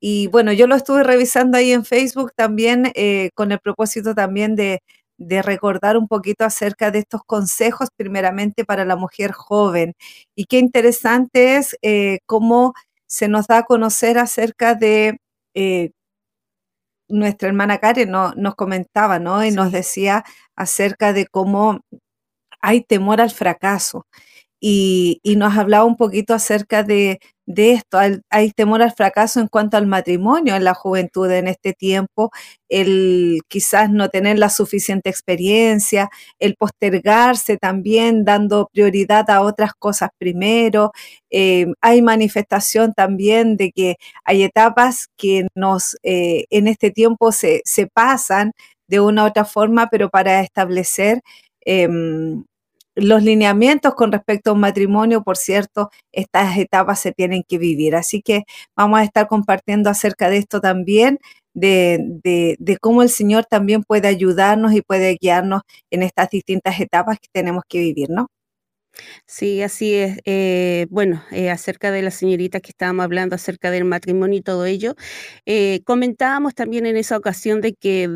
y bueno, yo lo estuve revisando ahí en Facebook también eh, con el propósito también de, recordar un poquito acerca de estos consejos, primeramente para la mujer joven. Y qué interesante es eh, cómo se nos da a conocer acerca de eh, nuestra hermana Karen, no, nos comentaba, ¿no? Y nos decía acerca de cómo hay temor al fracaso. Y, y, nos hablaba un poquito acerca de, de esto. Hay, temor al fracaso en cuanto al matrimonio en la juventud en este tiempo, el quizás no tener la suficiente experiencia, el postergarse también dando prioridad a otras cosas primero. Eh, hay manifestación también de que hay etapas que nos eh, en este tiempo se, se, pasan de una u otra forma, pero para establecer em, los lineamientos con respecto a un matrimonio, por cierto, estas etapas se tienen que vivir. Así que vamos a estar compartiendo acerca de esto también, de, de, cómo el Señor también puede ayudarnos y puede guiarnos en estas distintas etapas que tenemos que vivir, ¿no? Sí, así es. Eh, bueno, eh, acerca de la señorita que estábamos hablando, acerca del matrimonio y todo ello, eh, comentábamos también en esa ocasión de que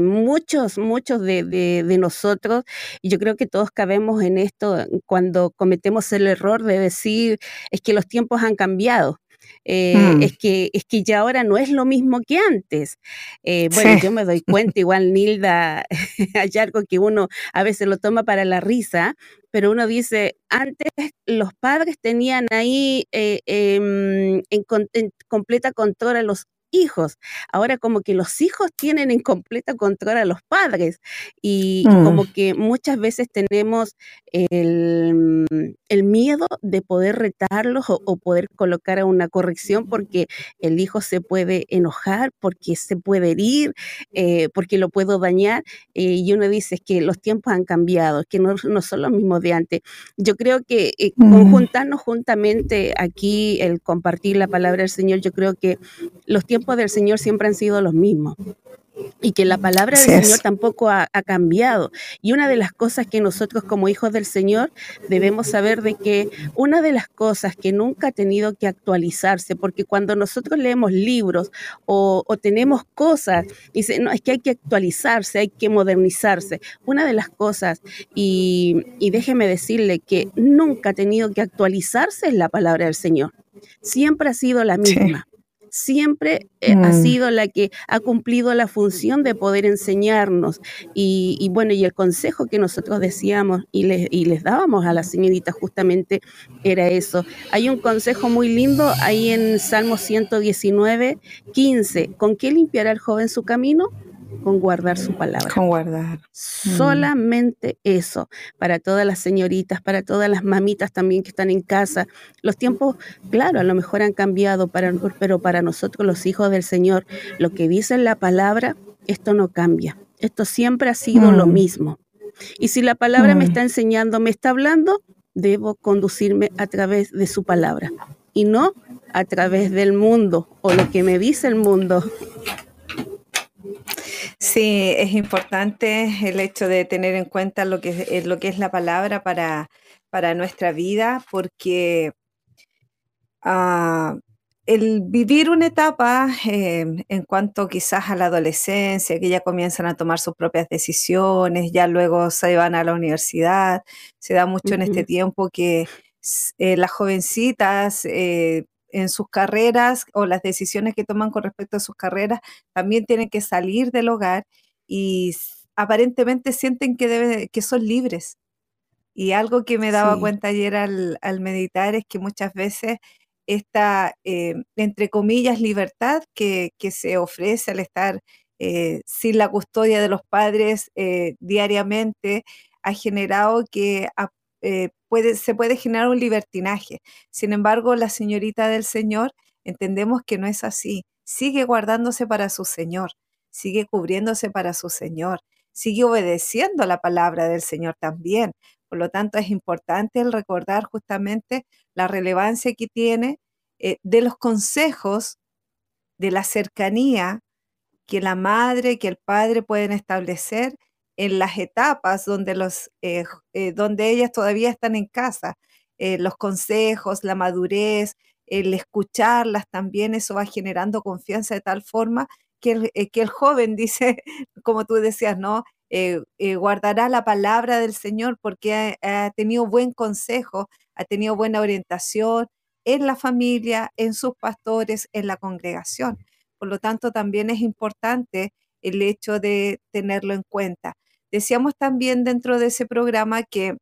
muchos, muchos de, de, nosotros, y yo creo que todos cabemos en esto cuando cometemos el error de decir, es que los tiempos han cambiado. Eh, mm. es, que, es que ya ahora no es lo mismo que antes. Eh, bueno, yo me doy cuenta, igual Nilda, hay algo que uno a veces lo toma para la risa, pero uno dice, antes los padres tenían ahí eh, em, en, en, completa control a los hijos. Ahora como que los hijos tienen en completa control a los padres y, como mm. que muchas veces tenemos el, miedo de poder retarlos o, poder colocar a una corrección porque el hijo se puede enojar, porque se puede herir, eh, porque lo puedo dañar. Eh, y uno dice que los tiempos han cambiado, que no, son los mismos de antes. Yo creo que eh, mm. conjuntarnos juntamente aquí, el compartir la palabra del Señor, yo creo que los tiempos del Señor siempre han sido los mismos y que la palabra del Señor tampoco ha, cambiado. Y una de las cosas que nosotros como hijos del Señor debemos saber de que una de las cosas que nunca ha tenido que actualizarse, porque cuando nosotros leemos libros o, tenemos cosas, dice, no, es que hay que actualizarse, hay que modernizarse. Una de las cosas, y, y déjeme decirle que nunca ha tenido que actualizarse es la palabra del Señor. Siempre ha sido la misma siempre eh, ha mm. sido la que ha cumplido la función de poder enseñarnos. Y, bueno, y el consejo que nosotros decíamos y les, y les dábamos a la señorita justamente era eso. Hay un consejo muy lindo ahí en Salmo 119, 15. ¿Con qué limpiará el joven su camino? Con guardar su palabra. Con guardar. Mm. Solamente eso, para todas las señoritas, para todas las mamitas también que están en casa. Los tiempos, claro, a lo mejor han cambiado, para, pero para nosotros los hijos del Señor, lo que dice la palabra, esto no cambia. Esto siempre ha sido lo mm. mismo. Y si la palabra me mm. está enseñando, me está hablando, debo conducirme a través de su palabra y no a través del mundo o lo que me dice el mundo. Sí, es importante el hecho de tener en cuenta lo que es, eh, lo que es la palabra para, para nuestra vida, porque ah, el vivir una etapa em, en cuanto quizás a la adolescencia, que ya comienzan a tomar sus propias decisiones, ya luego se van a la universidad, se da mucho en este tiempo que eh, las jovencitas eh, en sus carreras o las decisiones que toman con respecto a sus carreras, también tienen que salir del hogar y aparentemente sienten que, debe, que son libres. Y algo que me daba cuenta ayer al, meditar es que muchas veces esta, eh, entre comillas, libertad que, se ofrece al estar eh, sin la custodia de los padres eh, diariamente ha generado que se puede generar un libertinaje. Sin embargo, la señorita del Señor entendemos que no es así. sigue guardándose para su Señor, sigue cubriéndose para su Señor, sigue obedeciendo la palabra del Señor también. Por lo tanto, es importante el recordar justamente la relevancia que tiene eh, de los consejos, de la cercanía que la madre, que el padre pueden establecer en las etapas donde, los, eh, eh, donde ellas todavía están en casa. los consejos, la madurez, el escucharlas también, eso va generando confianza de tal forma que el, que el joven dice, como tú decías, ¿no? Eh, eh, guardará la palabra del Señor porque ha, tenido buen consejo, ha tenido buena orientación en la familia, en sus pastores, en la congregación. Por lo tanto, también es importante el hecho de tenerlo en cuenta. Decíamos también dentro de ese programa que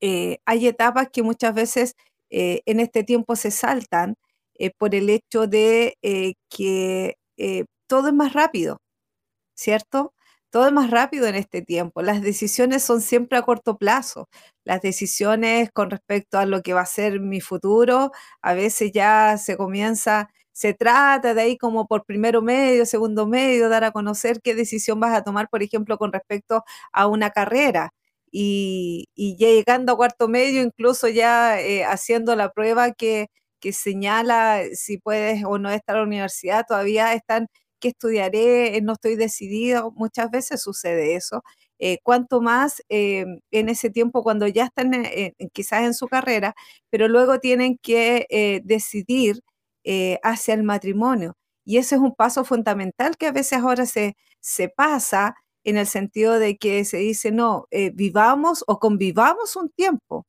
eh, hay etapas que muchas veces en este tiempo se saltan por el hecho de que todo es más rápido, ¿cierto? todo es más rápido en este tiempo. Las decisiones son siempre a corto plazo. Las decisiones con respecto a lo que va a ser mi futuro, a veces ya se comienza, se trata de ahí como por primero medio, segundo medio, dar a conocer qué decisión vas a tomar, por ejemplo, con respecto a una carrera. Y, ya llegando a cuarto medio, incluso ya eh, haciendo la prueba que, que señala si puedes o no estar a la universidad, todavía están qué estudiaré, eh, no estoy decidido, muchas veces sucede eso. Eh, cuanto más eh, en ese tiempo cuando ya están quizás en su carrera, pero luego tienen que decidir hacia el matrimonio. Y ese es un paso fundamental que a veces ahora se, se pasa en el sentido de que se dice, no, vivamos o convivamos un tiempo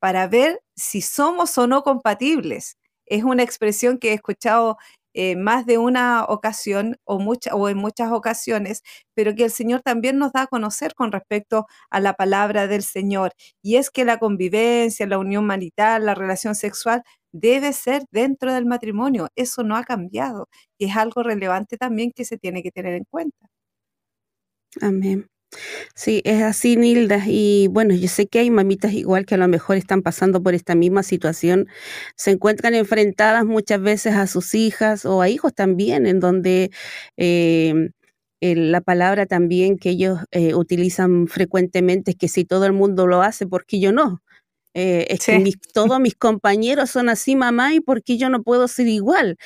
para ver si somos o no compatibles. Es una expresión que he escuchado eh, más de una ocasión o, o en muchas ocasiones, pero que el Señor también nos da a conocer con respecto a la palabra del Señor. Y es que la convivencia, la unión marital, la relación sexual debe ser dentro del matrimonio. Eso no ha cambiado y es algo relevante también que se tiene que tener en cuenta. Amén. Sí, es así, Nilda. Y bueno, yo sé que hay mamitas igual que a lo mejor están pasando por esta misma situación, se encuentran enfrentadas muchas veces a sus hijas o a hijos también, en donde em, la palabra también que ellos eh, utilizan frecuentemente es que si todo el mundo lo hace, ¿por qué yo no? Eh, es que todos mis compañeros son así, mamá, y ¿por qué yo no puedo ser igual?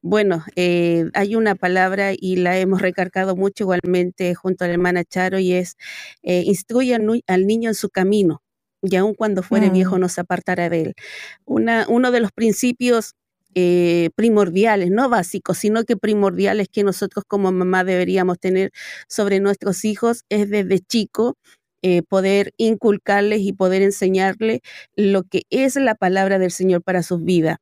Bueno, eh, hay una palabra y la hemos recargado mucho igualmente junto a la hermana Charo y es eh, instruye al, niño en su camino y aun cuando fuere viejo mm. no se apartará de él. Una, uno de los principios eh, primordiales, no básicos, sino que primordiales que nosotros como mamá deberíamos tener sobre nuestros hijos es desde chico poder inculcarles y poder enseñarles lo que es la palabra del Señor para sus vidas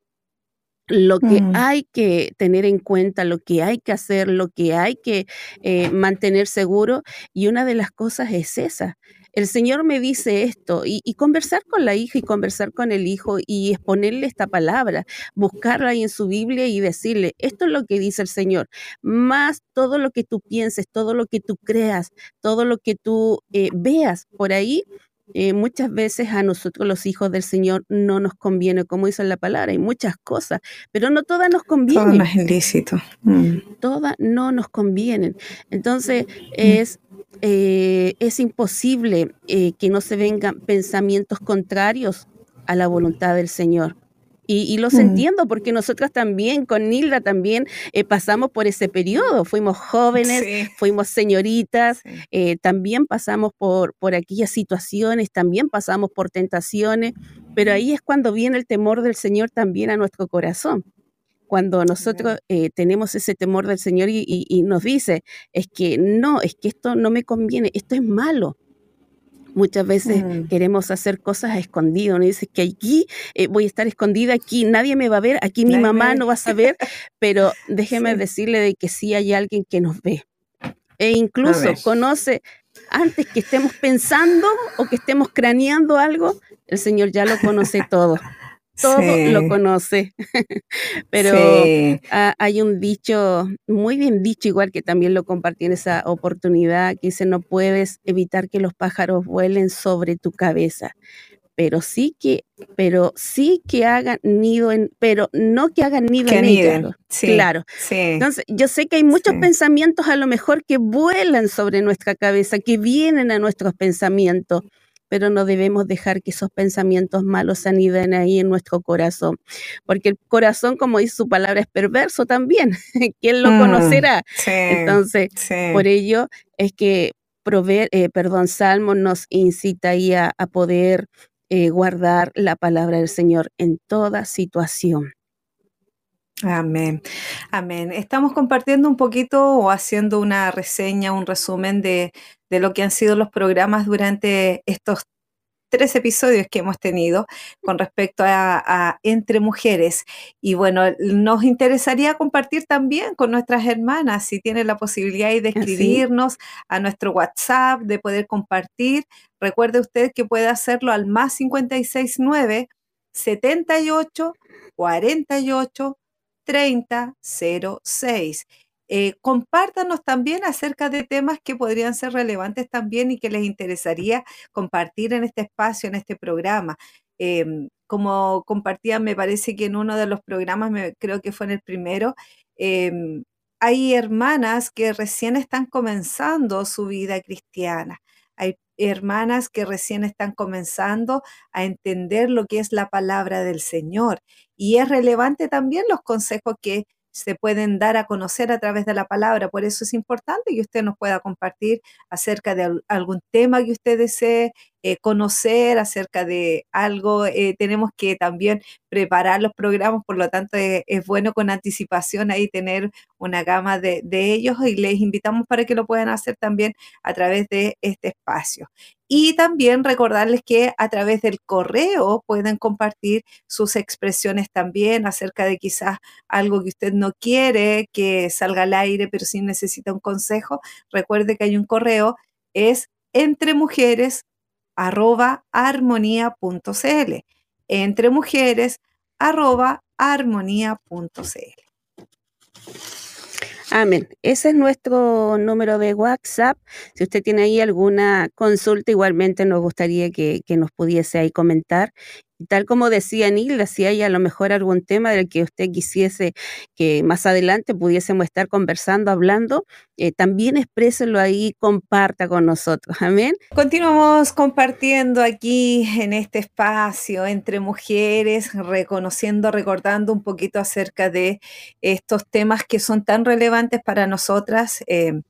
lo que mm. hay que tener en cuenta, lo que hay que hacer, lo que hay que eh, mantener seguro. Y una de las cosas es esa. El Señor me dice esto y, conversar con la hija y conversar con el hijo y exponerle esta palabra, buscarla ahí en su Biblia y decirle, esto es lo que dice el Señor, más todo lo que tú pienses, todo lo que tú creas, todo lo que tú eh, veas por ahí, eh, muchas veces a nosotros los hijos del Señor no nos conviene, como dice la palabra, hay muchas cosas, pero no todas nos convienen. Todas. Mm. Todas no nos convienen. Entonces mm. es, eh, es imposible eh, que no se vengan pensamientos contrarios a la voluntad del Señor. Y, los mm. entiendo porque nosotras también, con Nilda también eh, pasamos por ese periodo. Fuimos jóvenes, fuimos señoritas, eh, también pasamos por, por aquellas situaciones, también pasamos por tentaciones, pero ahí es cuando viene el temor del Señor también a nuestro corazón. Cuando nosotros eh, tenemos ese temor del Señor y, y nos dice, es que no, es que esto no me conviene, esto es malo Muchas veces mm. queremos hacer cosas a escondido. ¿no? Dices que aquí eh, voy a estar escondida, aquí nadie me va a ver, aquí mi mamá no va a saber, pero déjeme decirle de que sí hay alguien que nos ve. E incluso conoce, antes que estemos pensando o que estemos craneando algo, el Señor ya lo conoce todo todo lo conoce. Pero hay un dicho, muy bien dicho, igual que también lo compartí en esa oportunidad, que dice, no puedes evitar que los pájaros vuelen sobre tu cabeza, pero sí que, pero sí que hagan nido en, pero no que hagan nido en ella. claro. Entonces, yo sé que hay muchos pensamientos a lo mejor que vuelan sobre nuestra cabeza, que vienen a nuestros pensamientos pero no debemos dejar que esos pensamientos malos se aniden ahí en nuestro corazón, porque el corazón, como dice su palabra, es perverso también. ¿Quién lo mm, conocerá? Entonces, por ello es que proveer, eh, perdón, Salmo nos incita ahí a, poder eh, guardar la palabra del Señor en toda situación. Amén. Amén. Estamos compartiendo un poquito o haciendo una reseña, un resumen de, de lo que han sido los programas durante estos tres episodios que hemos tenido con respecto a, Entre Mujeres. Y bueno, nos interesaría compartir también con nuestras hermanas, si tienen la posibilidad de escribirnos a nuestro WhatsApp, de poder compartir. Recuerde usted que puede hacerlo al más 569 78 48 30 06. Eh, compártanos también acerca de temas que podrían ser relevantes también y que les interesaría compartir en este espacio, en este programa. Em, como compartía, me parece que en uno de los programas, creo que fue en el primero, em, hay hermanas que recién están comenzando su vida cristiana. Hay hermanas que recién están comenzando a entender lo que es la palabra del Señor. Y es relevante también los consejos que se pueden dar a conocer a través de la palabra. Por eso es importante que usted nos pueda compartir acerca de algún tema que usted desee eh, conocer, acerca de algo. Eh, tenemos que también preparar los programas, por lo tanto eh, es bueno con anticipación ahí tener una gama de, de ellos y les invitamos para que lo puedan hacer también a través de este espacio. Y también recordarles que a través del correo pueden compartir sus expresiones también acerca de quizás algo que usted no quiere que salga al aire, pero sí necesita un consejo. Recuerde que hay un correo, es entre mujeres arroba armonía.cl. Entre mujeres arroba armonía.cl. Amén. Ese es nuestro número de WhatsApp. Si usted tiene ahí alguna consulta, igualmente nos gustaría que, que nos pudiese ahí comentar tal como decía Nilda, si hay a lo mejor algún tema del que usted quisiese que más adelante pudiésemos estar conversando, hablando, eh, también expréselo ahí, comparta con nosotros. Amén. Continuamos compartiendo aquí en este espacio entre mujeres, reconociendo, recordando un poquito acerca de estos temas que son tan relevantes para nosotras. Eh,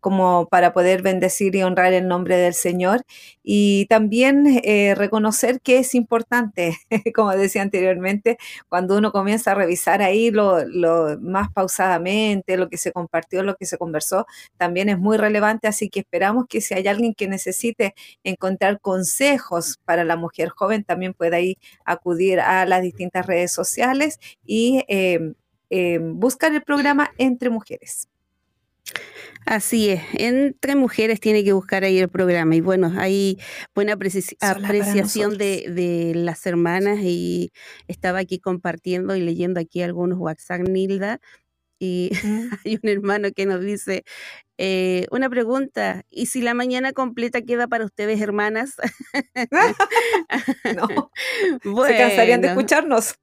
como para poder bendecir y honrar el nombre del Señor. Y también eh, reconocer que es importante, como decía anteriormente, cuando uno comienza a revisar ahí lo, más pausadamente, lo que se compartió, lo que se conversó, también es muy relevante. Así que esperamos que si hay alguien que necesite encontrar consejos para la mujer joven, también pueda ir acudir a las distintas redes sociales y eh, eh, buscar el programa Entre Mujeres. Así es, entre mujeres tiene que buscar ahí el programa y bueno, hay buena apreciación de, de, las hermanas y estaba aquí compartiendo y leyendo aquí algunos WhatsApp, Nilda, y mm. hay un hermano que nos dice, eh, una pregunta, ¿y si la mañana completa queda para ustedes, hermanas? no, se cansarían de escucharnos.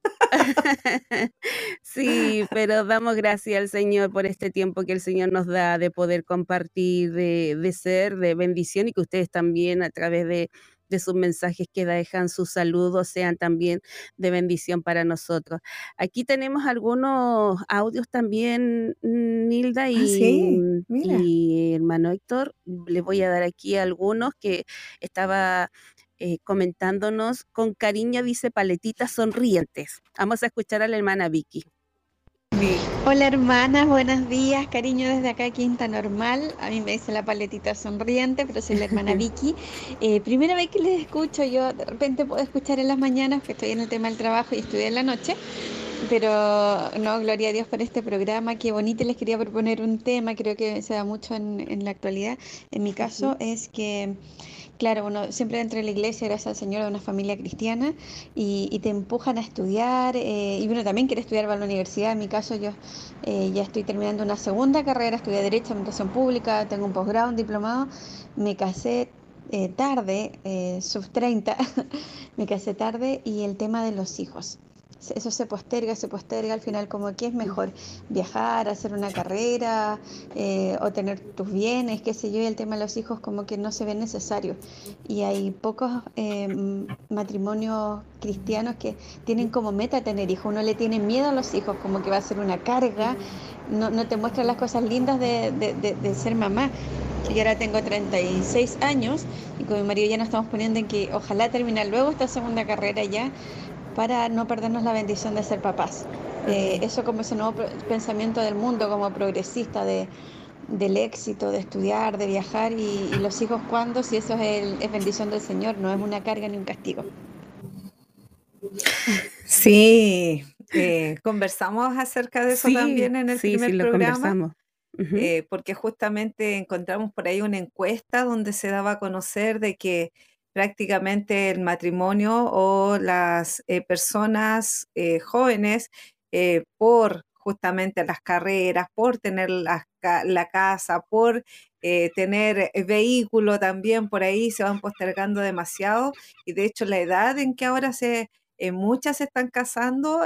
sí, pero damos gracias al Señor por este tiempo que el Señor nos da de poder compartir, de, de ser, de bendición y que ustedes también a través de de sus mensajes que dejan, sus saludos sean también de bendición para nosotros. Aquí tenemos algunos audios también, Nilda ah, y, y hermano Héctor. Le voy a dar aquí algunos que estaba eh, comentándonos con cariño, dice paletitas sonrientes. Vamos a escuchar a la hermana Vicky. Hola hermanas, buenos días, cariño desde acá Quinta Normal. A mí me dice la paletita sonriente, pero soy la hermana Vicky. Eh, primera vez que les escucho, yo de repente puedo escuchar en las mañanas, que estoy en el tema del trabajo y estudié en la noche. Pero no, gloria a Dios por este programa, qué bonito. Les quería proponer un tema, creo que se da mucho en, en la actualidad. En mi caso es que Claro, uno siempre entra en la iglesia, gracias al Señor, de una familia cristiana y, te empujan a estudiar. Eh, y uno también quiere estudiar para la universidad. En mi caso, yo eh, ya estoy terminando una segunda carrera, estudié Derecho, Administración Pública, tengo un posgrado, un diplomado. Me casé eh, tarde, eh, sub 30, me casé tarde y el tema de los hijos. Eso se posterga, se posterga al final como que es mejor viajar, hacer una carrera eh, o tener tus bienes, qué sé yo, y el tema de los hijos como que no se ve necesario. Y hay pocos matrimonios cristianos que tienen como meta tener hijos, uno le tiene miedo a los hijos, como que va a ser una carga, no, no te muestra las cosas lindas de, de, de ser mamá. Yo ahora tengo 36 años y con mi marido ya nos estamos poniendo en que ojalá terminar luego esta segunda carrera ya para no perdernos la bendición de ser papás. Eh, eso como ese nuevo pensamiento del mundo como progresista de, del éxito, de estudiar, de viajar y, los hijos cuando, si eso es, bendición del Señor, no es una carga ni un castigo. Sí, eh, conversamos acerca de eso también en el primer lo programa. Conversamos. Eh, porque justamente encontramos por ahí una encuesta donde se daba a conocer de que prácticamente el matrimonio o las eh, personas eh, jóvenes, por justamente las carreras, por tener la, la casa, por tener vehículo también, por ahí se van postergando demasiado. Y de hecho la edad en que ahora se, muchas se están casando,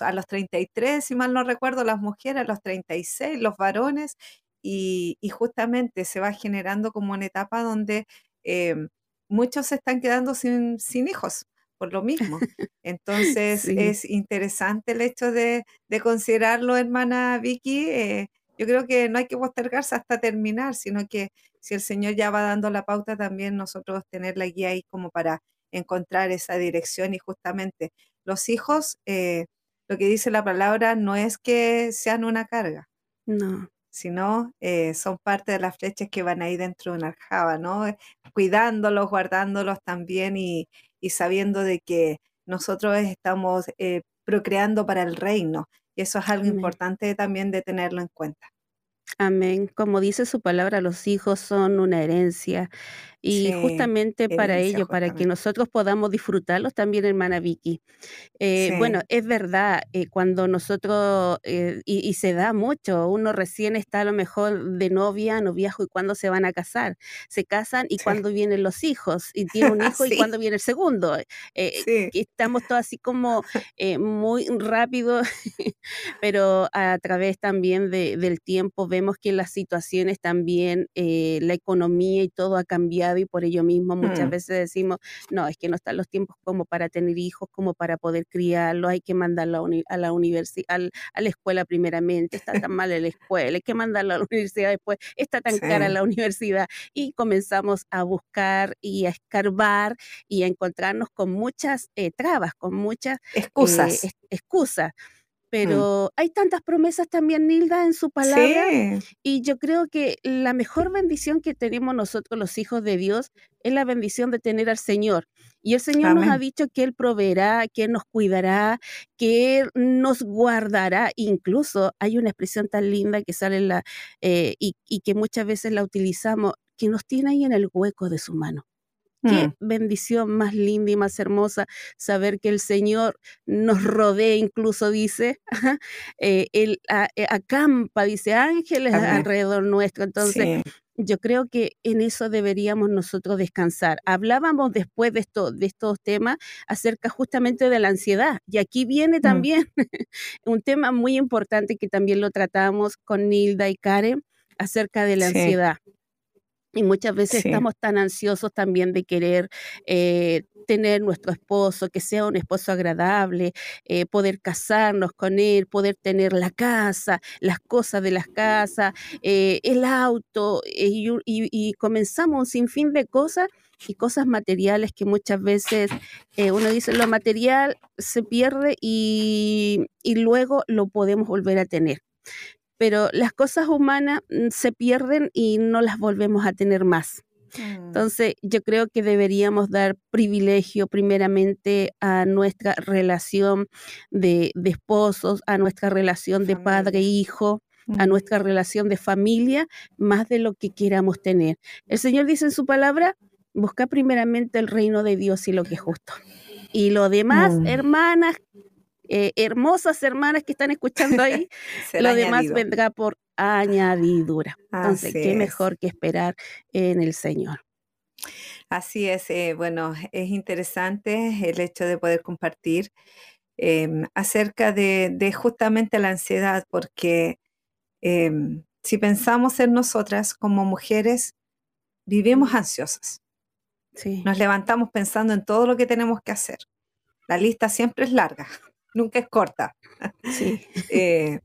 a los 33, si mal no recuerdo, las mujeres, a los 36, los varones, y, justamente se va generando como una etapa donde em, muchos se están quedando sin, sin hijos por lo mismo. Entonces es interesante el hecho de, considerarlo, hermana Vicky. Eh, yo creo que no hay que postergarse hasta terminar, sino que si el Señor ya va dando la pauta, también nosotros tener la guía ahí como para encontrar esa dirección y justamente los hijos, eh, lo que dice la palabra no es que sean una carga. No. Sino eh, son parte de las flechas que van ahí dentro de una aljaba, ¿no? Eh, cuidándolos, guardándolos también y, sabiendo de que nosotros estamos procreando para el reino. Y eso es algo importante también de tenerlo en cuenta. Amén. Como dice su palabra, los hijos son una herencia. Y justamente para ello, para que nosotros podamos disfrutarlos también, hermana Vicky. Eh, bueno, es verdad, eh, cuando nosotros, eh, y, se da mucho, uno recién está a lo mejor de novia, noviajo, y cuando se van a casar. Se casan y cuando vienen los hijos, y tiene un hijo y cuando viene el segundo. Estamos todos así como muy rápido, pero a través también del tiempo vemos que las situaciones también, la economía y todo ha cambiado y por ello mismo muchas mm. veces decimos, no, es que no están los tiempos como para tener hijos, como para poder criarlos, hay que mandarlo a, la universidad, a la escuela primeramente, está tan mal la escuela, hay que mandarlo a la universidad después, está tan cara la universidad y comenzamos a buscar y a escarbar y a encontrarnos con muchas eh, trabas, con muchas eh, excusas. Mm. pero hay tantas promesas también, Nilda, en su palabra. Y yo creo que la mejor bendición que tenemos nosotros, los hijos de Dios, es la bendición de tener al Señor. Y el Señor nos ha dicho que Él proveerá, que Él nos cuidará, que Él nos guardará. Incluso hay una expresión tan linda que sale la, eh, y, y que muchas veces la utilizamos, que nos tiene ahí en el hueco de su mano. Qué mm. bendición más linda y más hermosa saber que el Señor nos rodea, incluso dice, eh, Él eh, acampa, dice ángeles alrededor nuestro. Entonces, yo creo que en eso deberíamos nosotros descansar. Hablábamos después de, esto, de estos temas acerca justamente de la ansiedad. Y aquí viene mm. también un tema muy importante que también lo tratamos con Nilda y Karen acerca de la ansiedad. Y muchas veces estamos tan ansiosos también de querer eh, tener nuestro esposo, que sea un esposo agradable, eh, poder casarnos con él, poder tener la casa, las cosas de la casa, eh, el auto, y, y, comenzamos un sinfín de cosas y cosas materiales que muchas veces uno dice lo material se pierde y, y luego lo podemos volver a tener pero las cosas humanas mm, se pierden y no las volvemos a tener más. Mm. Entonces, yo creo que deberíamos dar privilegio primeramente a nuestra relación de, esposos, a nuestra relación de padre-hijo, e a mm. nuestra relación de familia, más de lo que queramos tener. El Señor dice en su palabra, busca primeramente el reino de Dios y lo que es justo. Y lo demás, hermanas, eh, hermosas hermanas que están escuchando ahí, lo demás vendrá por añadidura. Entonces, qué mejor que esperar en el Señor. Así es, eh, bueno, es interesante el hecho de poder compartir em, acerca de, justamente la ansiedad, porque em, si pensamos en nosotras como mujeres, vivimos ansiosas. Nos levantamos pensando en todo lo que tenemos que hacer. La lista siempre es larga, nunca es corta. Sí. Eh,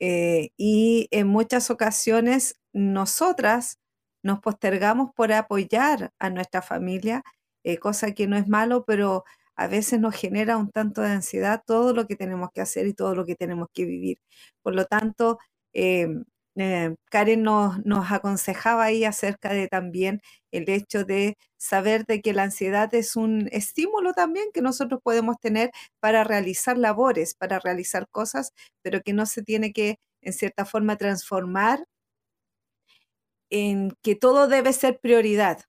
eh, y en muchas ocasiones nosotras nos postergamos por apoyar a nuestra familia, eh, cosa que no es malo, pero a veces nos genera un tanto de ansiedad todo lo que tenemos que hacer y todo lo que tenemos que vivir. Por lo tanto, em, eh, Karen nos, nos, aconsejaba ahí acerca de también el hecho de saber de que la ansiedad es un estímulo también que nosotros podemos tener para realizar labores, para realizar cosas, pero que no se tiene que, en cierta forma, transformar en que todo debe ser prioridad,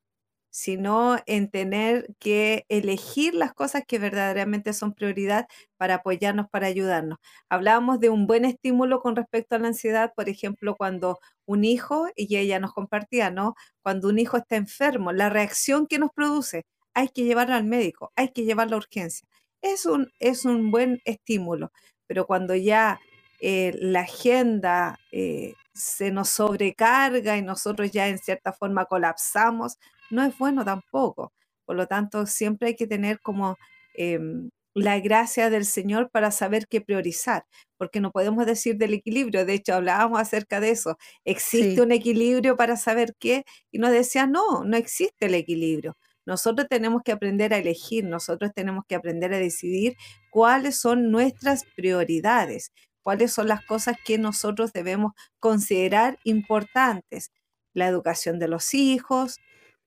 sino en tener que elegir las cosas que verdaderamente son prioridad para apoyarnos, para ayudarnos. Hablábamos de un buen estímulo con respecto a la ansiedad, por ejemplo, cuando un hijo, y ella nos compartía, ¿no? Cuando un hijo está enfermo, la reacción que nos produce, hay que llevarlo al médico, hay que llevarlo a urgencia. Es un, es un buen estímulo, pero cuando ya eh, la agenda eh, se nos sobrecarga y nosotros ya en cierta forma colapsamos, no es bueno tampoco. Por lo tanto, siempre hay que tener como em, la gracia del Señor para saber qué priorizar, porque no podemos decir del equilibrio. De hecho, hablábamos acerca de eso. ¿Existe un equilibrio para saber qué? Y nos decía, no, no existe el equilibrio. Nosotros tenemos que aprender a elegir, nosotros tenemos que aprender a decidir cuáles son nuestras prioridades, cuáles son las cosas que nosotros debemos considerar importantes. La educación de los hijos,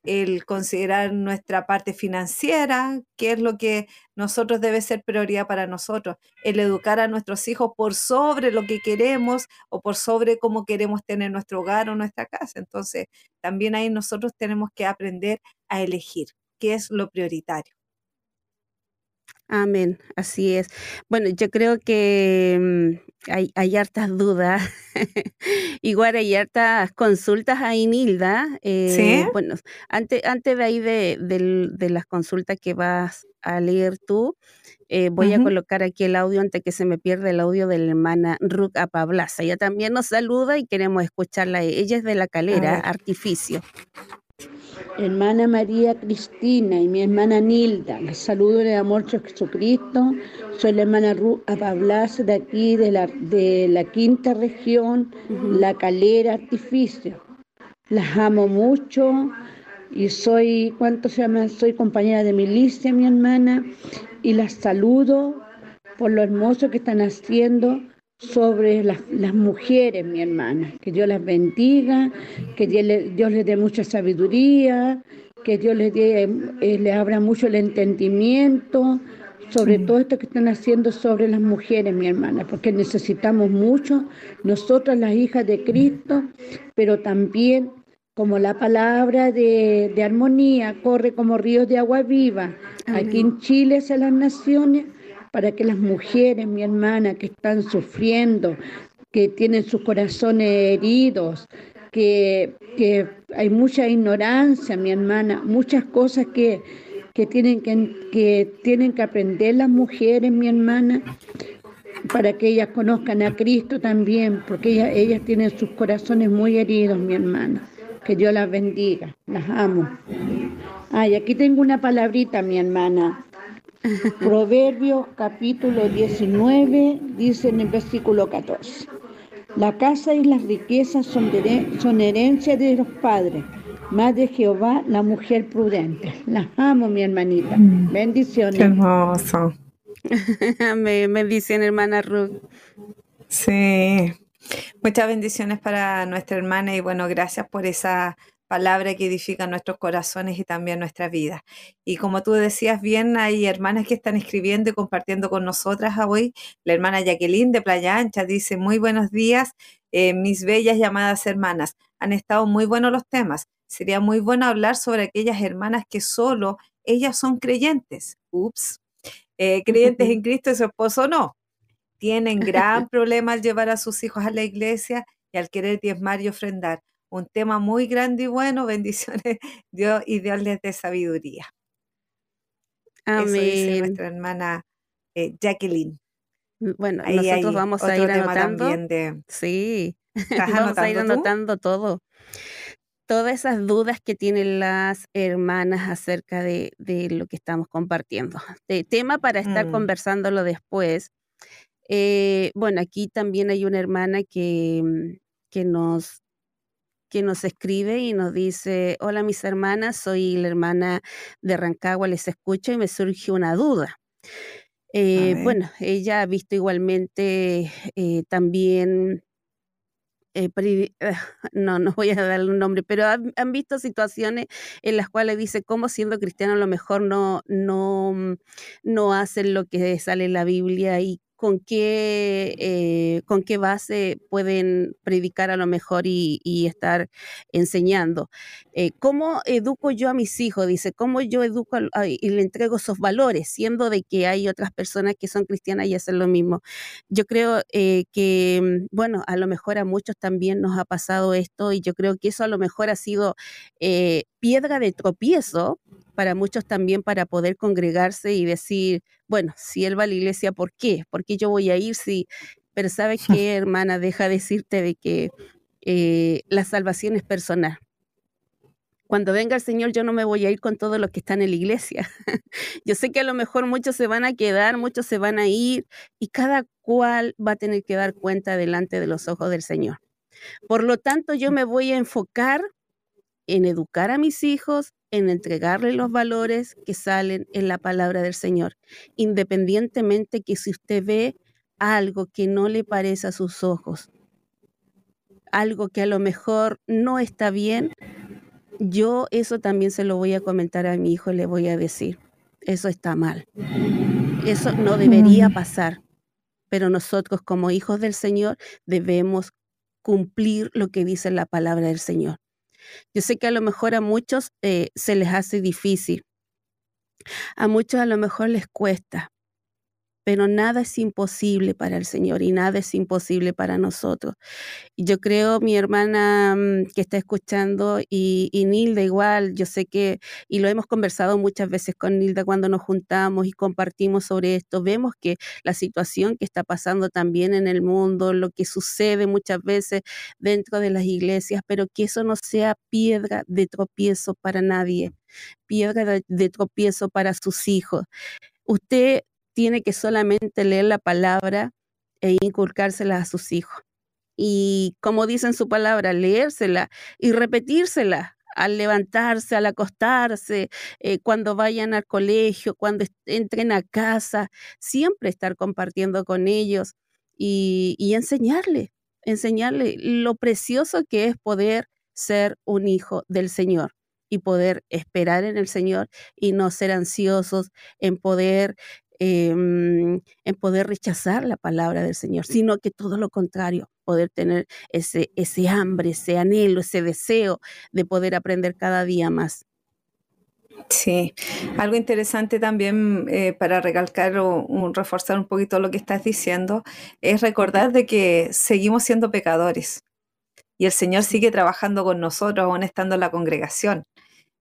el considerar nuestra parte financiera, qué es lo que nosotros debe ser prioridad para nosotros, el educar a nuestros hijos por sobre lo que queremos o por sobre cómo queremos tener nuestro hogar o nuestra casa. Entonces, también ahí nosotros tenemos que aprender a elegir qué es lo prioritario. Amén, así es. Bueno, yo creo que mm, hay, hay hartas dudas, igual hay hartas consultas ahí, Nilda. Eh, bueno, antes, antes de ahí de, de, las consultas que vas a leer tú, eh, voy a colocar aquí el audio antes que se me pierda el audio de la hermana Ruth Apablaza. Ella también nos saluda y queremos escucharla. Ella es de la calera, Artificio hermana María Cristina y mi hermana Nilda. Les saludo en el amor de Jesucristo. Soy la hermana Ru Apablas de aquí, de la, de la quinta región, La Calera Artificio. Las amo mucho y soy, ¿cuánto se llama? Soy compañera de milicia, mi hermana, y las saludo por lo hermoso que están haciendo sobre las, mujeres, mi hermana. Que Dios las bendiga, que Dios, les dé mucha sabiduría, que Dios les, dé, eh, abra mucho el entendimiento sobre todo esto que están haciendo sobre las mujeres, mi hermana, porque necesitamos mucho, nosotras las hijas de Cristo, pero también como la palabra de, de armonía corre como ríos de agua viva, aquí en Chile hacia las naciones, para que las mujeres, mi hermana, que están sufriendo, que tienen sus corazones heridos, que, hay mucha ignorancia, mi hermana, muchas cosas que, tienen que, que tienen que aprender las mujeres, mi hermana, para que ellas conozcan a Cristo también, porque ellas, ellas tienen sus corazones muy heridos, mi hermana. Que Dios las bendiga, las amo. Ay, aquí tengo una palabrita, mi hermana. Proverbios capítulo 19 dice en el versículo 14. La casa y las riquezas son, son herencia de los padres, más de Jehová la mujer prudente. Las amo, mi hermanita. Mm. Bendiciones. Qué hermoso. me bendición, hermana Ruth. Sí. Muchas bendiciones para nuestra hermana y bueno, gracias por esa palabra que edifica nuestros corazones y también nuestra vida. Y como tú decías bien, hay hermanas que están escribiendo y compartiendo con nosotras hoy. La hermana Jacqueline de Playa Ancha dice, muy buenos días, eh, mis bellas llamadas hermanas. Han estado muy buenos los temas. Sería muy bueno hablar sobre aquellas hermanas que solo ellas son creyentes. Ups. Eh, creyentes en Cristo y su esposo no. Tienen gran problema al llevar a sus hijos a la iglesia y al querer diezmar y ofrendar. Un tema muy grande y bueno, bendiciones Dios y Dios les dé sabiduría. Eso dice nuestra hermana eh, Jacqueline. Mm, bueno, nosotros vamos a ir anotando. Sí, vamos a ir anotando todo. Todas esas dudas que tienen las hermanas acerca de, lo que estamos compartiendo. De tema para estar mm. conversándolo después. Eh, bueno, aquí también hay una hermana que, que nos que nos escribe y nos dice, hola mis hermanas, soy la hermana de Rancagua, les escucho y me surge una duda. Eh, bueno, ella ha visto igualmente eh, también, eh, no, no voy a darle un nombre, pero han, visto situaciones en las cuales dice cómo siendo cristiano a lo mejor no, no, no hacen lo que sale en la Biblia y con qué, eh, con qué base pueden predicar a lo mejor y, estar enseñando. Eh, ¿Cómo educo yo a mis hijos? Dice, ¿cómo yo educo y le entrego esos valores, siendo de que hay otras personas que son cristianas y hacen lo mismo? Yo creo eh, que, mm, bueno, a lo mejor a muchos también nos ha pasado esto y yo creo que eso a lo mejor ha sido piedra de tropiezo para muchos también para poder congregarse y decir, bueno, si él va a la iglesia, ¿por qué? ¿Por qué yo voy a ir si... Pero ¿sabes qué, hermana? Deja decirte de que eh, la salvación es personal. Cuando venga el Señor, yo no me voy a ir con todos los que están en la iglesia. yo sé que a lo mejor muchos se van a quedar, muchos se van a ir, y cada cual va a tener que dar cuenta delante de los ojos del Señor. Por lo tanto, yo me voy a enfocar en educar a mis hijos, en entregarle los valores que salen en la palabra del Señor, independientemente que si usted ve algo que no le parece a sus ojos, algo que a lo mejor no está bien, yo eso también se lo voy a comentar a mi hijo y le voy a decir, eso está mal, eso no debería pasar, pero nosotros como hijos del Señor debemos cumplir lo que dice la palabra del Señor. Yo sé que a lo mejor a muchos eh, se les hace difícil, a muchos a lo mejor les cuesta, pero nada es imposible para el Señor y nada es imposible para nosotros. Yo creo, mi hermana mm, que está escuchando y, Nilda igual, yo sé que, y lo hemos conversado muchas veces con Nilda cuando nos juntamos y compartimos sobre esto, vemos que la situación que está pasando también en el mundo, lo que sucede muchas veces dentro de las iglesias, pero que eso no sea piedra de tropiezo para nadie, piedra de tropiezo para sus hijos. Usted tiene que solamente leer la palabra e inculcársela a sus hijos. Y como dice en su palabra, leérsela y repetírsela al levantarse, al acostarse, eh, cuando vayan al colegio, cuando entren a casa, siempre estar compartiendo con ellos y, y enseñarle, enseñarle lo precioso que es poder ser un hijo del Señor y poder esperar en el Señor y no ser ansiosos en poder Em, en poder rechazar la palabra del Señor, sino que todo lo contrario, poder tener ese, ese hambre, ese anhelo, ese deseo de poder aprender cada día más. Sí, algo interesante también eh, para recalcar o, reforzar un poquito lo que estás diciendo es recordar de que seguimos siendo pecadores y el Señor sigue trabajando con nosotros aún estando en la congregación.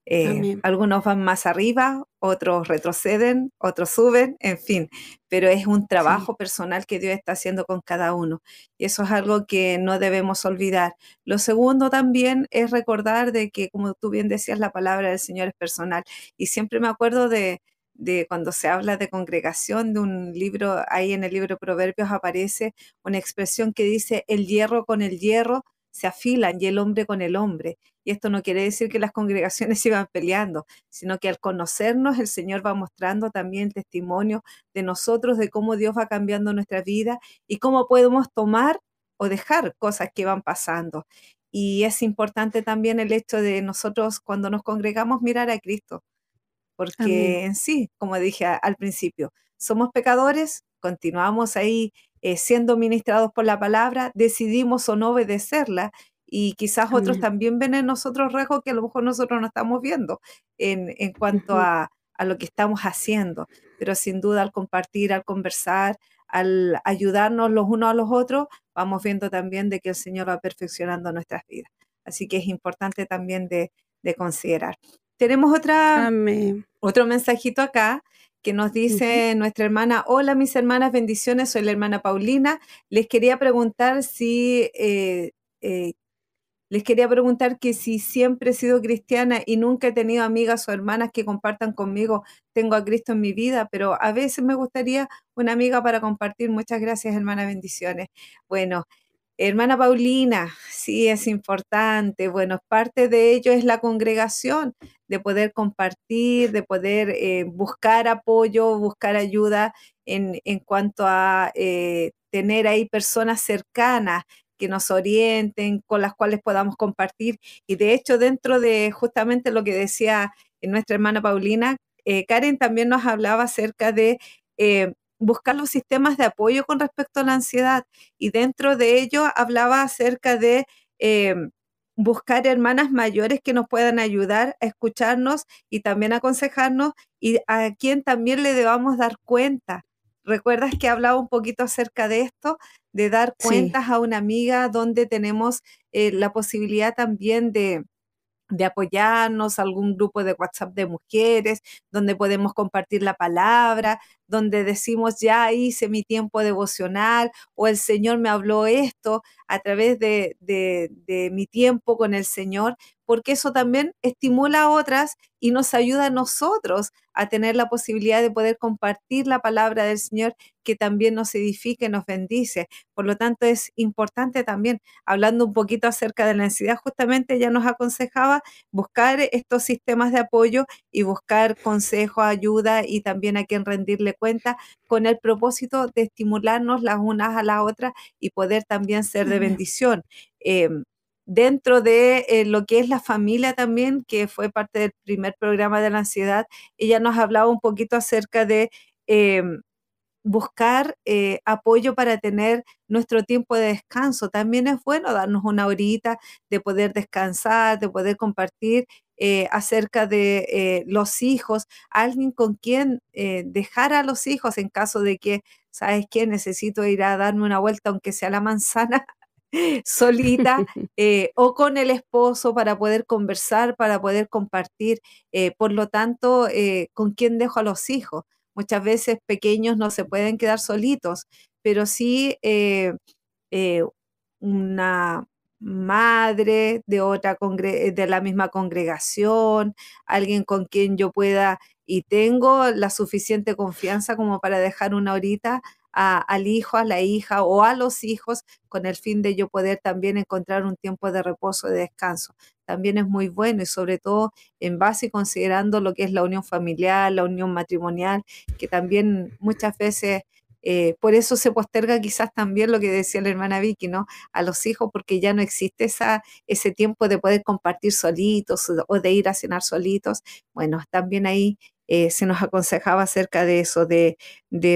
Eh, algunos van más arriba, otros retroceden, otros suben, en fin, pero es un trabajo personal que Dios está haciendo con cada uno. Y eso es algo que no debemos olvidar. Lo segundo también es recordar de que, como tú bien decías, la palabra del Señor es personal. Y siempre me acuerdo de, de cuando se habla de congregación, de un libro, ahí en el libro Proverbios aparece una expresión que dice, el hierro con el hierro se afilan y el hombre con el hombre. Y esto no quiere decir que las congregaciones se van peleando, sino que al conocernos el Señor va mostrando también testimonio de nosotros, de cómo Dios va cambiando nuestra vida y cómo podemos tomar o dejar cosas que van pasando. Y es importante también el hecho de nosotros cuando nos congregamos mirar a Cristo, porque en sí, como dije al principio, somos pecadores, continuamos ahí eh, siendo ministrados por la palabra, decidimos o no obedecerla y quizás otros también ven en nosotros riesgos que a lo mejor nosotros no estamos viendo en, cuanto a, lo que estamos haciendo. Pero sin duda al compartir, al conversar, al ayudarnos los unos a los otros, vamos viendo también de que el Señor va perfeccionando nuestras vidas. Así que es importante también de, considerar. Tenemos otra, otro mensajito acá que nos dice nuestra hermana, hola mis hermanas, bendiciones, soy la hermana Paulina. Les quería preguntar si eh, eh, les quería preguntar que si siempre he sido cristiana y nunca he tenido amigas o hermanas que compartan conmigo, tengo a Cristo en mi vida, pero a veces me gustaría una amiga para compartir. Muchas gracias, hermana, bendiciones. Bueno, hermana Paulina, sí es importante. Bueno, parte de ello es la congregación, de poder compartir, de poder eh, buscar apoyo, buscar ayuda en, cuanto a eh, tener ahí personas cercanas que nos orienten, con las cuales podamos compartir. Y de hecho, dentro de justamente lo que decía nuestra hermana Paulina, eh, Karen también nos hablaba acerca de eh, buscar los sistemas de apoyo con respecto a la ansiedad. Y dentro de ello hablaba acerca de eh, buscar hermanas mayores que nos puedan ayudar a escucharnos y también aconsejarnos y a quien también le debamos dar cuenta. ¿Recuerdas que hablaba un poquito acerca de esto? de dar cuentas a una amiga donde tenemos eh, la posibilidad también de, de apoyarnos, algún grupo de WhatsApp de mujeres, donde podemos compartir la palabra, donde decimos, ya hice mi tiempo devocional o el Señor me habló esto a través de, de, de mi tiempo con el Señor, porque eso también estimula a otras y nos ayuda a nosotros a tener la posibilidad de poder compartir la palabra del Señor que también nos edifique, nos bendice. Por lo tanto, es importante también, hablando un poquito acerca de la ansiedad, justamente ya nos aconsejaba buscar estos sistemas de apoyo y buscar consejo, ayuda y también a quien rendirle cuenta con el propósito de estimularnos las unas a las otras y poder también ser de bendición. Em, dentro de eh, lo que es la familia también, que fue parte del primer programa de la ansiedad, ella nos hablaba un poquito acerca de em, buscar eh, apoyo para tener nuestro tiempo de descanso. También es bueno darnos una horita de poder descansar, de poder compartir eh, acerca de los hijos, alguien con quien dejar a los hijos en caso de que, ¿sabes qué? Necesito ir a darme una vuelta, aunque sea la manzana, solita eh, o con el esposo para poder conversar, para poder compartir. Eh, por lo tanto, eh, ¿con quién dejo a los hijos? Muchas veces pequeños no se pueden quedar solitos, pero sí una madre de otra de la misma congregación, alguien con quien yo pueda y tengo la suficiente confianza como para dejar una horita al hijo, a la hija o a los hijos con el fin de yo poder también encontrar un tiempo de reposo, de descanso. También es muy bueno y sobre todo en base y considerando lo que es la unión familiar, la unión matrimonial, que también muchas veces... Eh, por eso se posterga quizás también lo que decía la hermana Vicky, ¿no? A los hijos, porque ya no existe esa, ese tiempo de poder compartir solitos o de ir a cenar solitos. Bueno, también ahí eh, se nos aconsejaba acerca de eso, de,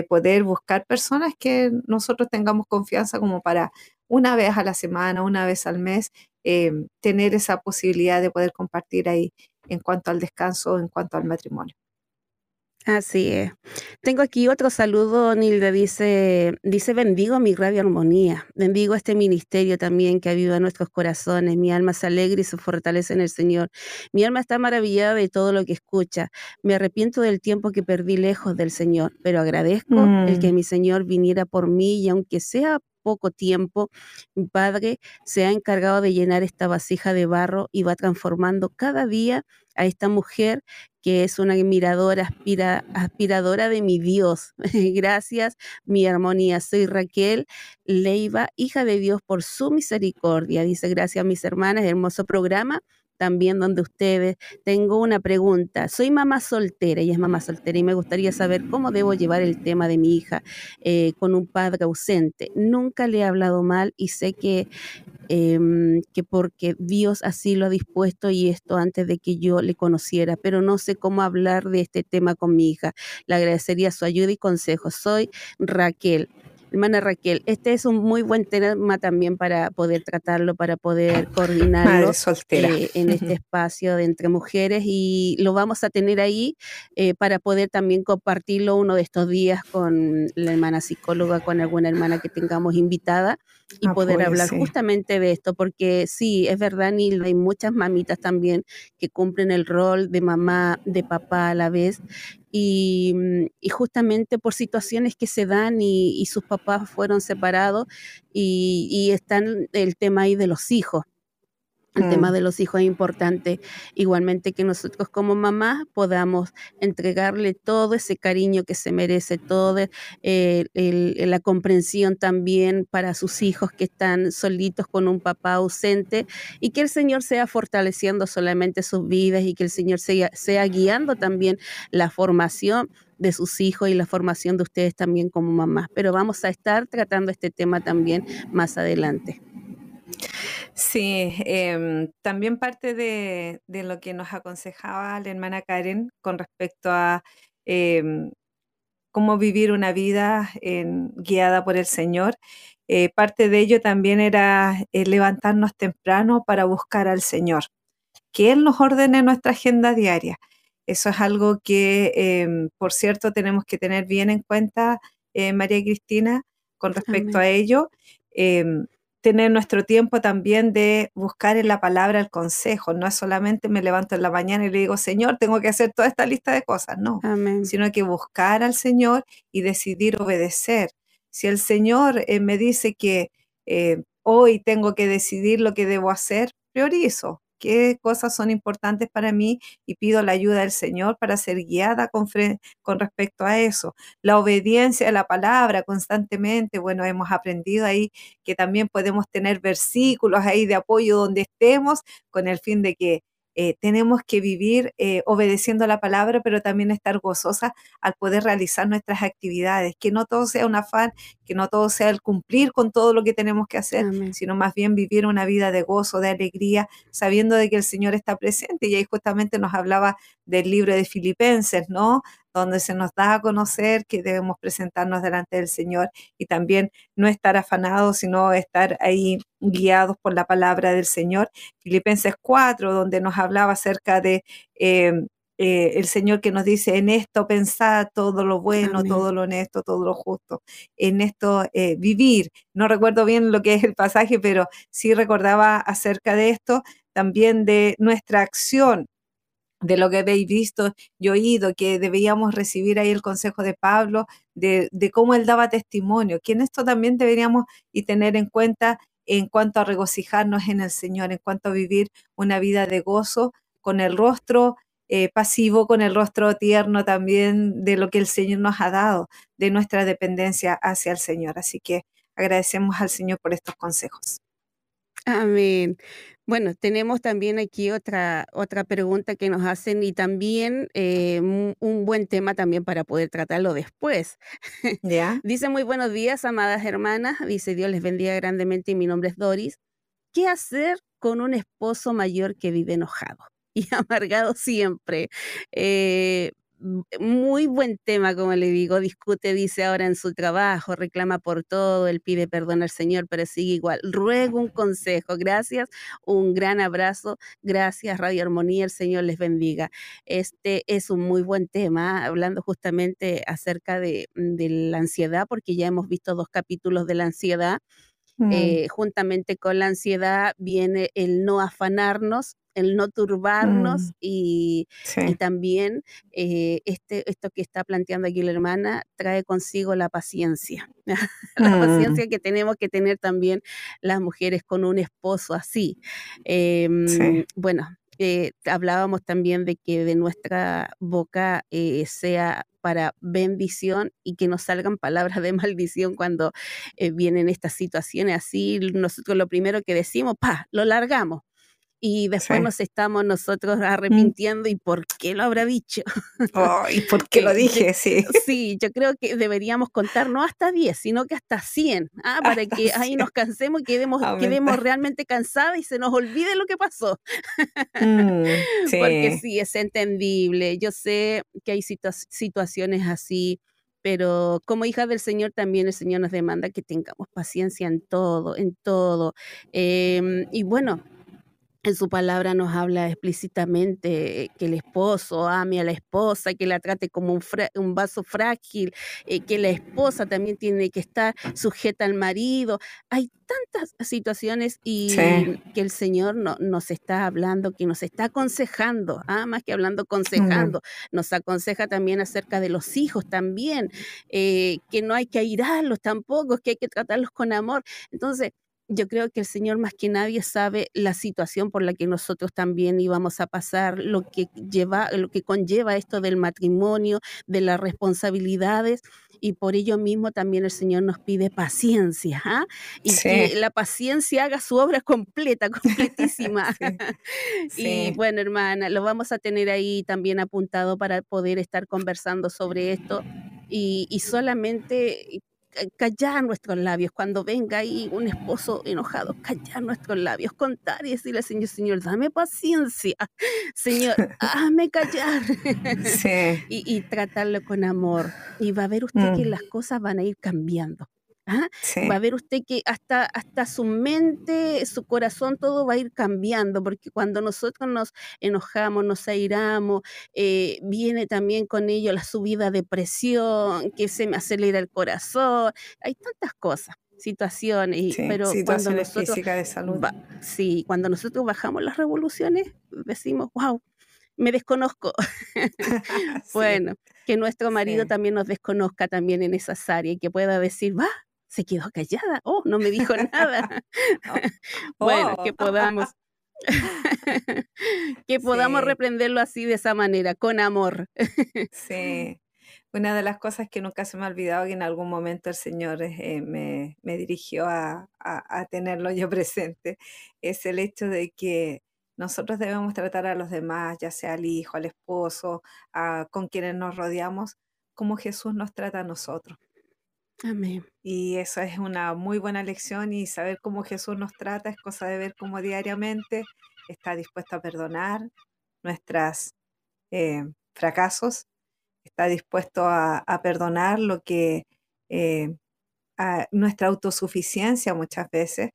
poder buscar personas que nosotros tengamos confianza como para una vez a la semana, una vez al mes, eh, tener esa posibilidad de poder compartir ahí en cuanto al descanso, en cuanto al matrimonio. Así es. Tengo aquí otro saludo, Nilda. Dice, dice, bendigo mi radio armonía. Bendigo este ministerio también que aviva nuestros corazones. Mi alma se alegra y se fortalece en el Señor. Mi alma está maravillada de todo lo que escucha. Me arrepiento del tiempo que perdí lejos del Señor, pero agradezco el que mm. mi Señor viniera por mí y aunque sea poco tiempo, mi Padre se ha encargado de llenar esta vasija de barro y va transformando cada día a esta mujer que es una admiradora, aspiradora de mi Dios. Gracias, mi armonía. Soy Raquel Leiva, hija de Dios por su misericordia. Dice, gracias mis hermanas, hermoso programa también donde ustedes. Tengo una pregunta. Soy mamá soltera, ella es mamá soltera y me gustaría saber cómo debo llevar el tema de mi hija eh, con un padre ausente. Nunca le he hablado mal y sé que, em, que porque Dios así lo ha dispuesto y esto antes de que yo le conociera, pero no sé cómo hablar de este tema con mi hija. Le agradecería su ayuda y consejo. Soy Raquel. Hermana Raquel, este es un muy buen tema también para poder tratarlo, para poder coordinarlo eh, en este espacio de entre mujeres y lo vamos a tener ahí eh, para poder también compartirlo uno de estos días con la hermana psicóloga, con alguna hermana que tengamos invitada y poder hablar justamente de esto, porque sí, es verdad, Nilda, hay muchas mamitas también que cumplen el rol de mamá, de papá a la vez, y, mm, justamente por situaciones que se dan y, sus papás fueron separados y, y están el tema ahí de los hijos. El tema mm. de los hijos es importante, igualmente que nosotros como mamás podamos entregarle todo ese cariño que se merece, toda eh, la comprensión también para sus hijos que están solitos con un papá ausente y que el Señor sea fortaleciendo solamente sus vidas y que el Señor sea, sea guiando también la formación de sus hijos y la formación de ustedes también como mamás. Pero vamos a estar tratando este tema también más adelante. Sí, em, también parte de, lo que nos aconsejaba la hermana Karen con respecto a em, cómo vivir una vida guiada por el Señor. Eh, parte de ello también era eh, levantarnos temprano para buscar al Señor, que Él nos ordene nuestra agenda diaria. Eso es algo que, em, por cierto, tenemos que tener bien en cuenta, eh, María Cristina, con respecto a ello tener nuestro tiempo también de buscar en la palabra el consejo. No es solamente me levanto en la mañana y le digo, Señor, tengo que hacer toda esta lista de cosas. No, sino que buscar al Señor y decidir obedecer. Si el Señor eh, me dice que eh, hoy tengo que decidir lo que debo hacer, priorizo qué cosas son importantes para mí y pido la ayuda del Señor para ser guiada con, con respecto a eso. La obediencia a la palabra constantemente, bueno, hemos aprendido ahí que también podemos tener versículos ahí de apoyo donde estemos con el fin de que eh, tenemos que vivir eh, obedeciendo la palabra, pero también estar gozosa al poder realizar nuestras actividades, que no todo sea un afán, que no todo sea el cumplir con todo lo que tenemos que hacer, sino más bien vivir una vida de gozo, de alegría, sabiendo de que el Señor está presente. Y ahí justamente nos hablaba del libro de Filipenses, ¿no? Donde se nos da a conocer que debemos presentarnos delante del Señor y también no estar afanados, sino estar ahí guiados por la palabra del Señor. Filipenses 4, donde nos hablaba acerca de... Em, eh, el Señor que nos dice, en esto pensar todo lo bueno, todo lo honesto, todo lo justo, en esto eh, vivir. No recuerdo bien lo que es el pasaje, pero sí recordaba acerca de esto, también de nuestra acción de lo que habéis visto y oído, que debíamos recibir ahí el consejo de Pablo, de, cómo él daba testimonio, que en esto también deberíamos y tener en cuenta en cuanto a regocijarnos en el Señor, en cuanto a vivir una vida de gozo con el rostro eh, pasivo, con el rostro tierno también de lo que el Señor nos ha dado, de nuestra dependencia hacia el Señor. Así que agradecemos al Señor por estos consejos. Amén. Bueno, tenemos también aquí otra, otra pregunta que nos hacen y también eh, un, buen tema también para poder tratarlo después. ¿Ya? Dice muy buenos días, amadas hermanas. Dice Dios les bendiga grandemente y mi nombre es Doris. ¿Qué hacer con un esposo mayor que vive enojado y amargado siempre? Eh, muy buen tema, como le digo, discute, dice ahora en su trabajo, reclama por todo, él pide perdón al Señor, pero sigue igual. Ruego un consejo, gracias, un gran abrazo, gracias Radio Armonía, el Señor les bendiga. Este es un muy buen tema, hablando justamente acerca de, de la ansiedad, porque ya hemos visto dos capítulos de la ansiedad. Mm. Eh, juntamente con la ansiedad viene el no afanarnos, el no turbarnos mm. y, también eh, este, esto que está planteando aquí la hermana trae consigo la paciencia, la mm. paciencia que tenemos que tener también las mujeres con un esposo así. Em, bueno, eh, hablábamos también de que de nuestra boca eh, sea para bendición y que no salgan palabras de maldición cuando vienen estas situaciones así. Nosotros lo primero que decimos, pa, lo largamos y después nos estamos nosotros mm. arrepintiendo y por qué lo habrá dicho. ¿Y por qué lo eh, dije? Sí. sí, yo creo que deberíamos contar no hasta 10, sino que hasta 100, ¿ah? para que ahí nos cansemos y quedemos, quedemos realmente cansadas y se nos olvide lo que pasó. Mm, Porque sí, es entendible. Yo sé que hay situaciones así pero como hija del Señor también el Señor nos demanda que tengamos paciencia en todo, en todo. Em, y bueno, en su palabra nos habla explícitamente que el esposo ame a la esposa, que la trate como un, vaso frágil, eh, que la esposa también tiene que estar sujeta al marido. Hay tantas situaciones y que el Señor no, nos está hablando, que nos está aconsejando, ah, más que hablando, aconsejando. Nos aconseja también acerca de los hijos también, eh, que no hay que airarlos tampoco, que hay que tratarlos con amor. Entonces, yo creo que el Señor más que nadie sabe la situación por la que nosotros también íbamos a pasar, lo que lleva, lo que conlleva esto del matrimonio, de las responsabilidades, y por ello mismo también el Señor nos pide paciencia, ¿ah? y que la paciencia haga su obra completa, completísima. Y bueno, hermana, lo vamos a tener ahí también apuntado para poder estar conversando sobre esto. Y, y solamente callar nuestros labios. Cuando venga ahí un esposo enojado, callar nuestros labios, contar y decirle al Señor, Señor, dame paciencia. Señor, hazme callar. y, tratarlo con amor. Y va a ver usted que mm. las cosas van a ir cambiando. ¿Ah? Va a ver usted que hasta, hasta su mente, su corazón, todo va a ir cambiando, porque cuando nosotros nos enojamos, nos airamos, eh, viene también con ello la subida de presión, que se me acelera el corazón, hay tantas cosas situaciones, pero cuando nosotros, de salud. sí, cuando nosotros bajamos las revoluciones, decimos, wow, me desconozco. bueno, que nuestro marido también nos desconozca también en esas áreas y que pueda decir, va, se quedó callada, oh, no me dijo nada. bueno, que oh. podamos, que podamos reprenderlo así de esa manera, con amor. sí. Una de las cosas que nunca se me ha olvidado que en algún momento el Señor eh, me, dirigió a, tenerlo yo presente es el hecho de que nosotros debemos tratar a los demás, ya sea al hijo, al esposo, a, con quienes nos rodeamos, como Jesús nos trata a nosotros. Amén. Y eso es una muy buena lección y saber cómo Jesús nos trata es cosa de ver cómo diariamente está dispuesto a perdonar nuestros eh, fracasos, está dispuesto a, perdonar lo que eh, nuestra autosuficiencia muchas veces,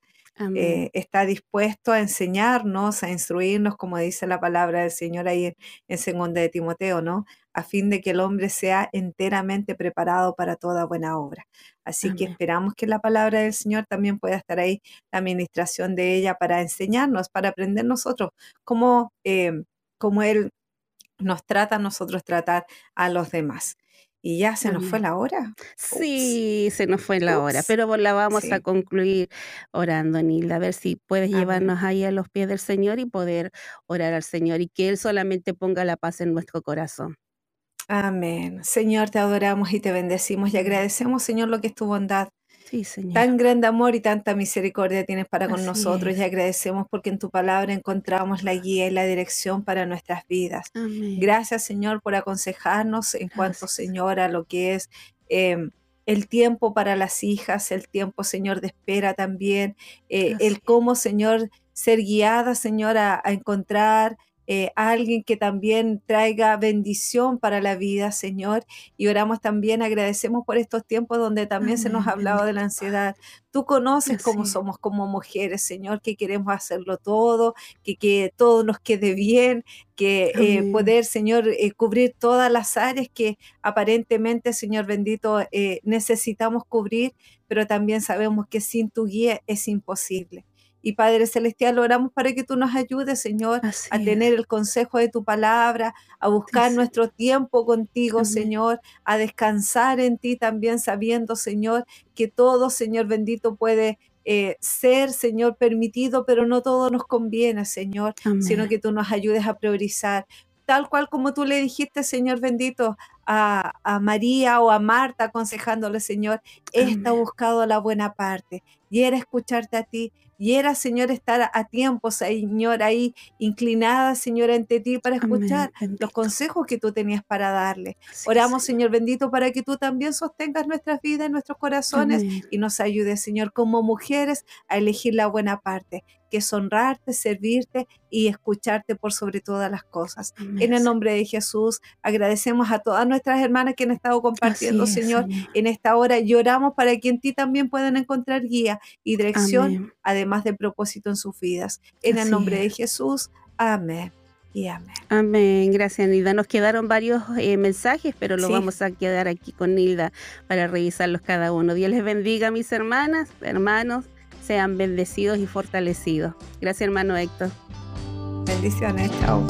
eh, está dispuesto a enseñarnos, a instruirnos, como dice la palabra del Señor ahí en, en segunda de Timoteo, ¿no? A fin de que el hombre sea enteramente preparado para toda buena obra. Así que esperamos que la palabra del Señor también pueda estar ahí, la administración de ella para enseñarnos, para aprender nosotros cómo, eh, cómo Él nos trata a nosotros tratar a los demás. Y ya se nos fue la hora. Sí, se nos fue la hora, pero la vamos a concluir orando, Nilda, a ver si puedes llevarnos ahí a los pies del Señor y poder orar al Señor y que Él solamente ponga la paz en nuestro corazón. Amén. Señor, te adoramos y te bendecimos y agradecemos, Señor, lo que es tu bondad Sí, Señor. Tan grande amor y tanta misericordia tienes para con nosotros y agradecemos porque en tu palabra encontramos la guía y la dirección para nuestras vidas. Gracias, Señor, por aconsejarnos en cuanto, Señor, a lo que es em, el tiempo para las hijas, el tiempo, Señor, de espera también, eh, el cómo, Señor, ser guiada, Señor, a encontrar eh, alguien que también traiga bendición para la vida, Señor. Y oramos también, agradecemos por estos tiempos donde también se nos ha hablado de la ansiedad. Tú conoces cómo somos como mujeres, Señor, que queremos hacerlo todo, que, que todo nos quede bien, que eh, poder, Señor, eh, cubrir todas las áreas que aparentemente, Señor bendito, necesitamos cubrir, pero también sabemos que sin tu guía es imposible. Y Padre Celestial, oramos para que tú nos ayudes, Señor, a tener el consejo de tu palabra, a buscar nuestro tiempo contigo, Señor, a descansar en ti también, sabiendo, Señor, que todo, Señor bendito, puede eh, ser, Señor, permitido, pero no todo nos conviene, Señor, sino que tú nos ayudes a priorizar. Tal cual como tú le dijiste, Señor bendito, a, María o a Marta aconsejándole, Señor, esta ha buscado la buena parte y era escucharte a ti, y era, Señor, estar a tiempo, Señor, ahí inclinada, Señor, ante ti para escuchar los consejos que tú tenías para darle. Oramos, Señor. bendito, para que tú también sostengas nuestras vidas, nuestros corazones y nos ayudes, Señor, como mujeres a elegir la buena parte que es honrarte, servirte y escucharte por sobre todas las cosas. En el nombre de Jesús, agradecemos a todas nuestras hermanas que han estado compartiendo, Señor, en esta hora. Lloramos para que en ti también puedan encontrar guía y dirección, además de propósito en sus vidas. En el nombre de Jesús, amén. Y amén. Amén. Gracias, Nilda. Nos quedaron varios eh, mensajes, pero los vamos a quedar aquí con Nilda para revisarlos cada uno. Dios les bendiga, mis hermanas, hermanos sean bendecidos y fortalecidos. Gracias, hermano Héctor. Bendiciones, chao.